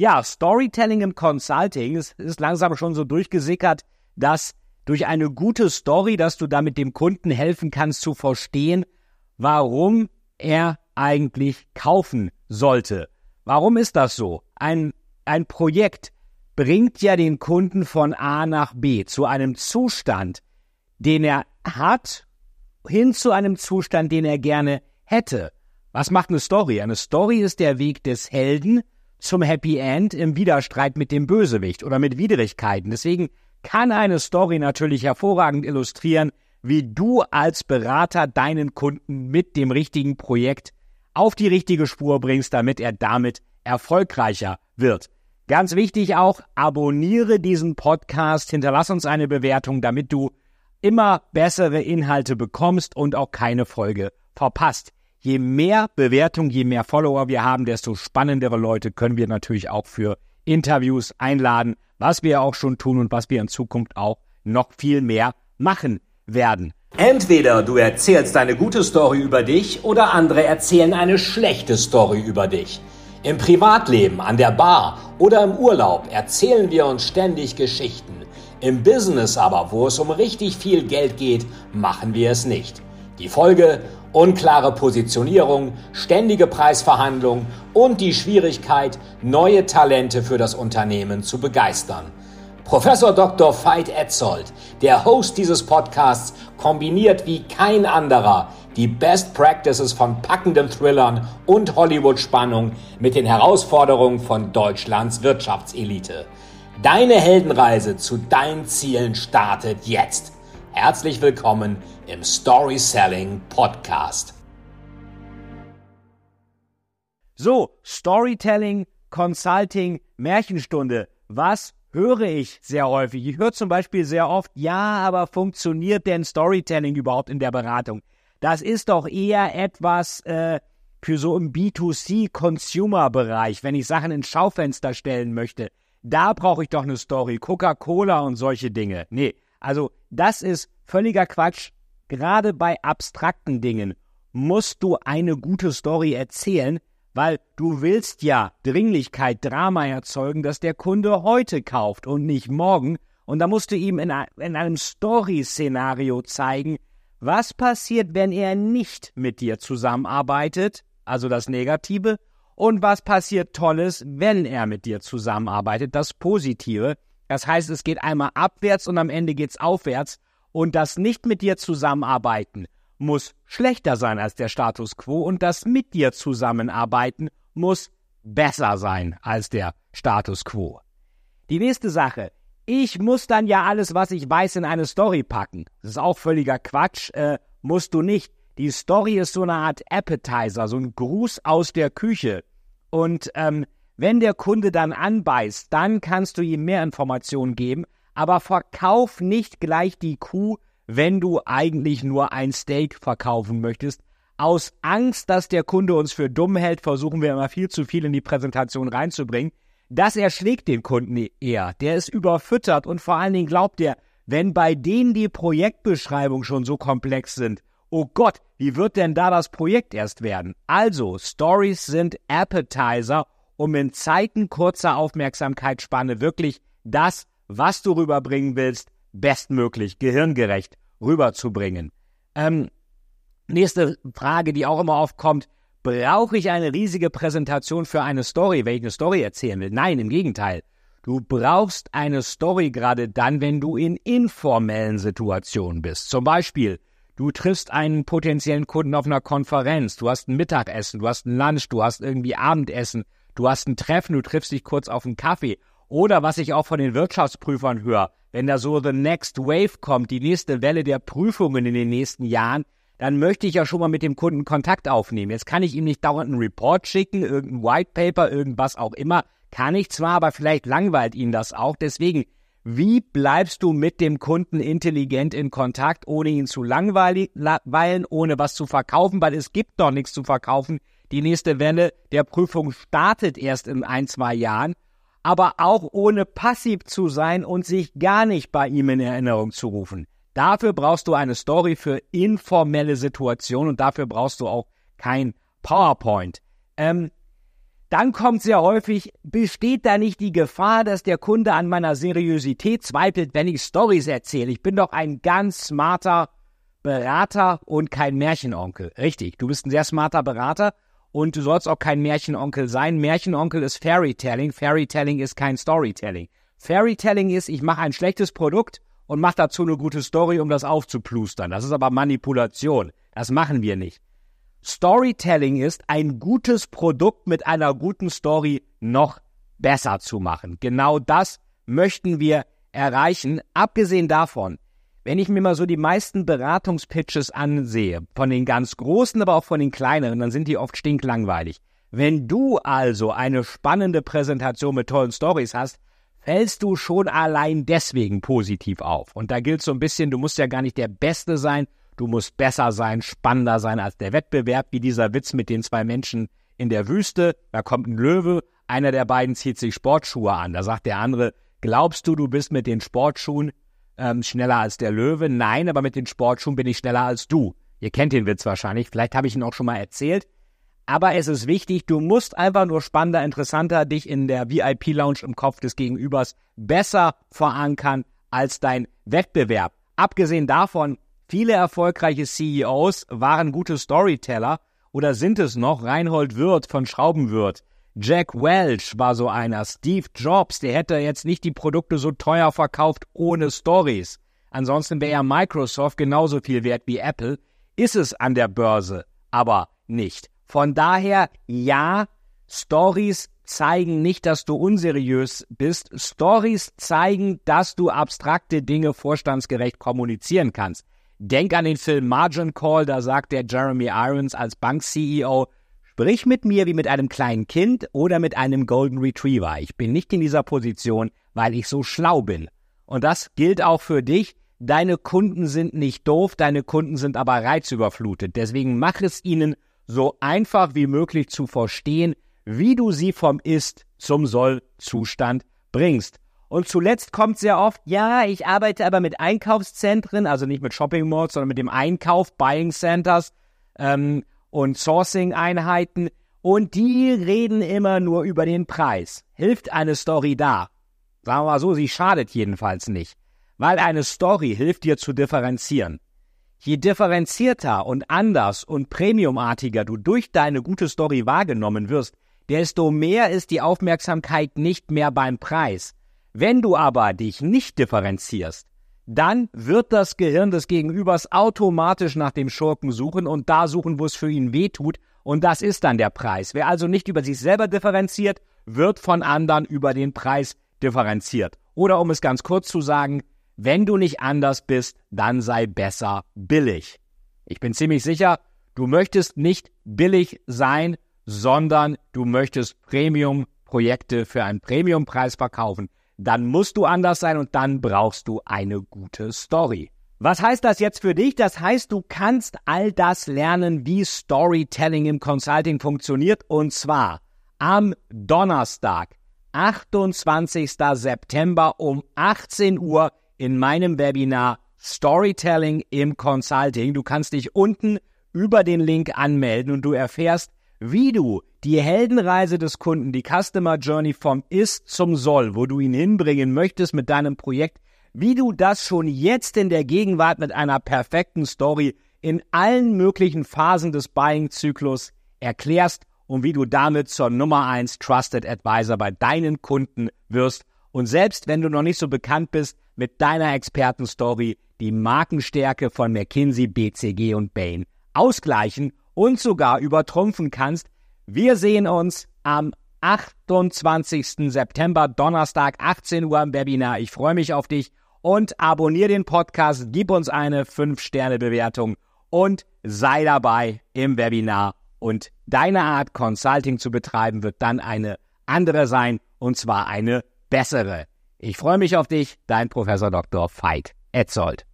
Ja, Storytelling im Consulting ist, ist langsam schon so durchgesickert, dass durch eine gute Story, dass du damit dem Kunden helfen kannst zu verstehen, warum er eigentlich kaufen sollte. Warum ist das so? Ein, ein Projekt bringt ja den Kunden von A nach B zu einem Zustand, den er hat, hin zu einem Zustand, den er gerne hätte. Was macht eine Story? Eine Story ist der Weg des Helden zum Happy End im Widerstreit mit dem Bösewicht oder mit Widrigkeiten. Deswegen kann eine Story natürlich hervorragend illustrieren, wie du als Berater deinen Kunden mit dem richtigen Projekt auf die richtige Spur bringst, damit er damit erfolgreicher wird. Ganz wichtig auch, abonniere diesen Podcast, hinterlass uns eine Bewertung, damit du immer bessere Inhalte bekommst und auch keine Folge verpasst. Je mehr Bewertung, je mehr Follower wir haben, desto spannendere Leute können wir natürlich auch für Interviews einladen, was wir auch schon tun und was wir in Zukunft auch noch viel mehr machen werden. Entweder du erzählst eine gute Story über dich oder andere erzählen eine schlechte Story über dich. Im Privatleben, an der Bar oder im Urlaub erzählen wir uns ständig Geschichten. Im Business aber, wo es um richtig viel Geld geht, machen wir es nicht. Die Folge unklare Positionierung, ständige Preisverhandlungen und die Schwierigkeit, neue Talente für das Unternehmen zu begeistern. Professor Dr. Veit Etzold, der Host dieses Podcasts, kombiniert wie kein anderer die Best Practices von packenden Thrillern und Hollywood-Spannung mit den Herausforderungen von Deutschlands Wirtschaftselite. Deine Heldenreise zu deinen Zielen startet jetzt. Herzlich willkommen im Story Selling Podcast. So, Storytelling, Consulting, Märchenstunde. Was höre ich sehr häufig? Ich höre zum Beispiel sehr oft, ja, aber funktioniert denn Storytelling überhaupt in der Beratung? Das ist doch eher etwas äh, für so im B2C-Consumer-Bereich, wenn ich Sachen ins Schaufenster stellen möchte. Da brauche ich doch eine Story, Coca-Cola und solche Dinge. Nee, also das ist völliger Quatsch. Gerade bei abstrakten Dingen musst du eine gute Story erzählen, weil du willst ja Dringlichkeit, Drama erzeugen, dass der Kunde heute kauft und nicht morgen. Und da musst du ihm in, in einem Story-Szenario zeigen, was passiert, wenn er nicht mit dir zusammenarbeitet, also das Negative, und was passiert Tolles, wenn er mit dir zusammenarbeitet, das Positive. Das heißt, es geht einmal abwärts und am Ende geht's aufwärts. Und das nicht mit dir zusammenarbeiten muss schlechter sein als der Status quo und das mit dir zusammenarbeiten muss besser sein als der Status quo. Die nächste Sache. Ich muss dann ja alles, was ich weiß, in eine Story packen. Das ist auch völliger Quatsch. Äh, musst du nicht. Die Story ist so eine Art Appetizer, so ein Gruß aus der Küche. Und ähm, wenn der Kunde dann anbeißt, dann kannst du ihm mehr Informationen geben, aber verkauf nicht gleich die Kuh, wenn du eigentlich nur ein Steak verkaufen möchtest. Aus Angst, dass der Kunde uns für dumm hält, versuchen wir immer viel zu viel in die Präsentation reinzubringen. Das erschlägt den Kunden eher. Der ist überfüttert und vor allen Dingen glaubt er, wenn bei denen die Projektbeschreibungen schon so komplex sind, oh Gott, wie wird denn da das Projekt erst werden? Also, Stories sind Appetizer um in Zeiten kurzer Aufmerksamkeitsspanne wirklich das, was du rüberbringen willst, bestmöglich, gehirngerecht rüberzubringen. Ähm, nächste Frage, die auch immer aufkommt, brauche ich eine riesige Präsentation für eine Story, wenn ich eine Story erzählen will? Nein, im Gegenteil. Du brauchst eine Story gerade dann, wenn du in informellen Situationen bist. Zum Beispiel, du triffst einen potenziellen Kunden auf einer Konferenz, du hast ein Mittagessen, du hast ein Lunch, du hast irgendwie Abendessen, Du hast ein Treffen, du triffst dich kurz auf einen Kaffee. Oder was ich auch von den Wirtschaftsprüfern höre, wenn da so the next wave kommt, die nächste Welle der Prüfungen in den nächsten Jahren, dann möchte ich ja schon mal mit dem Kunden Kontakt aufnehmen. Jetzt kann ich ihm nicht dauernd einen Report schicken, irgendein White Paper, irgendwas auch immer. Kann ich zwar, aber vielleicht langweilt ihn das auch. Deswegen, wie bleibst du mit dem Kunden intelligent in Kontakt, ohne ihn zu langweilen, ohne was zu verkaufen, weil es gibt doch nichts zu verkaufen. Die nächste Welle der Prüfung startet erst in ein, zwei Jahren, aber auch ohne passiv zu sein und sich gar nicht bei ihm in Erinnerung zu rufen. Dafür brauchst du eine Story für informelle Situationen und dafür brauchst du auch kein PowerPoint. Ähm, dann kommt sehr häufig, besteht da nicht die Gefahr, dass der Kunde an meiner Seriosität zweifelt, wenn ich Stories erzähle? Ich bin doch ein ganz smarter Berater und kein Märchenonkel. Richtig, du bist ein sehr smarter Berater und du sollst auch kein Märchenonkel sein. Märchenonkel ist Fairytelling, Fairytelling ist kein Storytelling. Fairytelling ist, ich mache ein schlechtes Produkt und mache dazu eine gute Story, um das aufzuplustern. Das ist aber Manipulation. Das machen wir nicht. Storytelling ist, ein gutes Produkt mit einer guten Story noch besser zu machen. Genau das möchten wir erreichen. Abgesehen davon, wenn ich mir mal so die meisten Beratungspitches ansehe, von den ganz großen, aber auch von den kleineren, dann sind die oft stinklangweilig. Wenn du also eine spannende Präsentation mit tollen Stories hast, fällst du schon allein deswegen positiv auf. Und da gilt so ein bisschen, du musst ja gar nicht der Beste sein, du musst besser sein, spannender sein als der Wettbewerb, wie dieser Witz mit den zwei Menschen in der Wüste. Da kommt ein Löwe, einer der beiden zieht sich Sportschuhe an. Da sagt der andere, glaubst du, du bist mit den Sportschuhen ähm, schneller als der Löwe? Nein, aber mit den Sportschuhen bin ich schneller als du. Ihr kennt den Witz wahrscheinlich, vielleicht habe ich ihn auch schon mal erzählt. Aber es ist wichtig, du musst einfach nur spannender, interessanter dich in der VIP-Lounge im Kopf des Gegenübers besser verankern als dein Wettbewerb. Abgesehen davon, viele erfolgreiche CEOs waren gute Storyteller oder sind es noch. Reinhold Wirth von Schraubenwirth. Jack Welch war so einer. Steve Jobs, der hätte jetzt nicht die Produkte so teuer verkauft ohne Stories. Ansonsten wäre ja Microsoft genauso viel wert wie Apple. Ist es an der Börse aber nicht. Von daher, ja, Stories zeigen nicht, dass du unseriös bist. Stories zeigen, dass du abstrakte Dinge vorstandsgerecht kommunizieren kannst. Denk an den Film Margin Call, da sagt der Jeremy Irons als Bank-CEO, sprich mit mir wie mit einem kleinen Kind oder mit einem Golden Retriever. Ich bin nicht in dieser Position, weil ich so schlau bin. Und das gilt auch für dich. Deine Kunden sind nicht doof, deine Kunden sind aber reizüberflutet. Deswegen mach es ihnen so einfach wie möglich zu verstehen, wie du sie vom Ist zum Soll-Zustand bringst. Und zuletzt kommt sehr oft, ja, ich arbeite aber mit Einkaufszentren, also nicht mit Shopping Malls, sondern mit dem Einkauf, Buying Centers ähm, und Sourcing-Einheiten. Und die reden immer nur über den Preis. Hilft eine Story da? Sagen wir mal so, sie schadet jedenfalls nicht. Weil eine Story hilft dir zu differenzieren. Je differenzierter und anders und premiumartiger du durch deine gute Story wahrgenommen wirst, desto mehr ist die Aufmerksamkeit nicht mehr beim Preis. Wenn du aber dich nicht differenzierst, dann wird das Gehirn des Gegenübers automatisch nach dem Schurken suchen und da suchen, wo es für ihn weh tut, und das ist dann der Preis. Wer also nicht über sich selber differenziert, wird von anderen über den Preis differenziert. Oder um es ganz kurz zu sagen, wenn du nicht anders bist, dann sei besser billig. Ich bin ziemlich sicher, du möchtest nicht billig sein, sondern du möchtest Premium-Projekte für einen Premium-Preis verkaufen. Dann musst du anders sein und dann brauchst du eine gute Story. Was heißt das jetzt für dich? Das heißt, du kannst all das lernen, wie Storytelling im Consulting funktioniert und zwar am Donnerstag, 28. September um 18 Uhr in meinem Webinar Storytelling im Consulting. Du kannst dich unten über den Link anmelden und du erfährst, wie du die Heldenreise des Kunden, die Customer Journey vom Ist zum Soll, wo du ihn hinbringen möchtest mit deinem Projekt, wie du das schon jetzt in der Gegenwart mit einer perfekten Story in allen möglichen Phasen des Buying-Zyklus erklärst und wie du damit zur Nummer 1 Trusted Advisor bei deinen Kunden wirst. Und selbst wenn du noch nicht so bekannt bist, mit deiner Expertenstory die Markenstärke von McKinsey, BCG und Bain ausgleichen und sogar übertrumpfen kannst. Wir sehen uns am 28. September, Donnerstag, 18 Uhr im Webinar. Ich freue mich auf dich und abonniere den Podcast, gib uns eine 5-Sterne-Bewertung und sei dabei im Webinar. Und deine Art, Consulting zu betreiben, wird dann eine andere sein und zwar eine bessere. Ich freue mich auf dich, dein Professor Dr. Veit Etzold.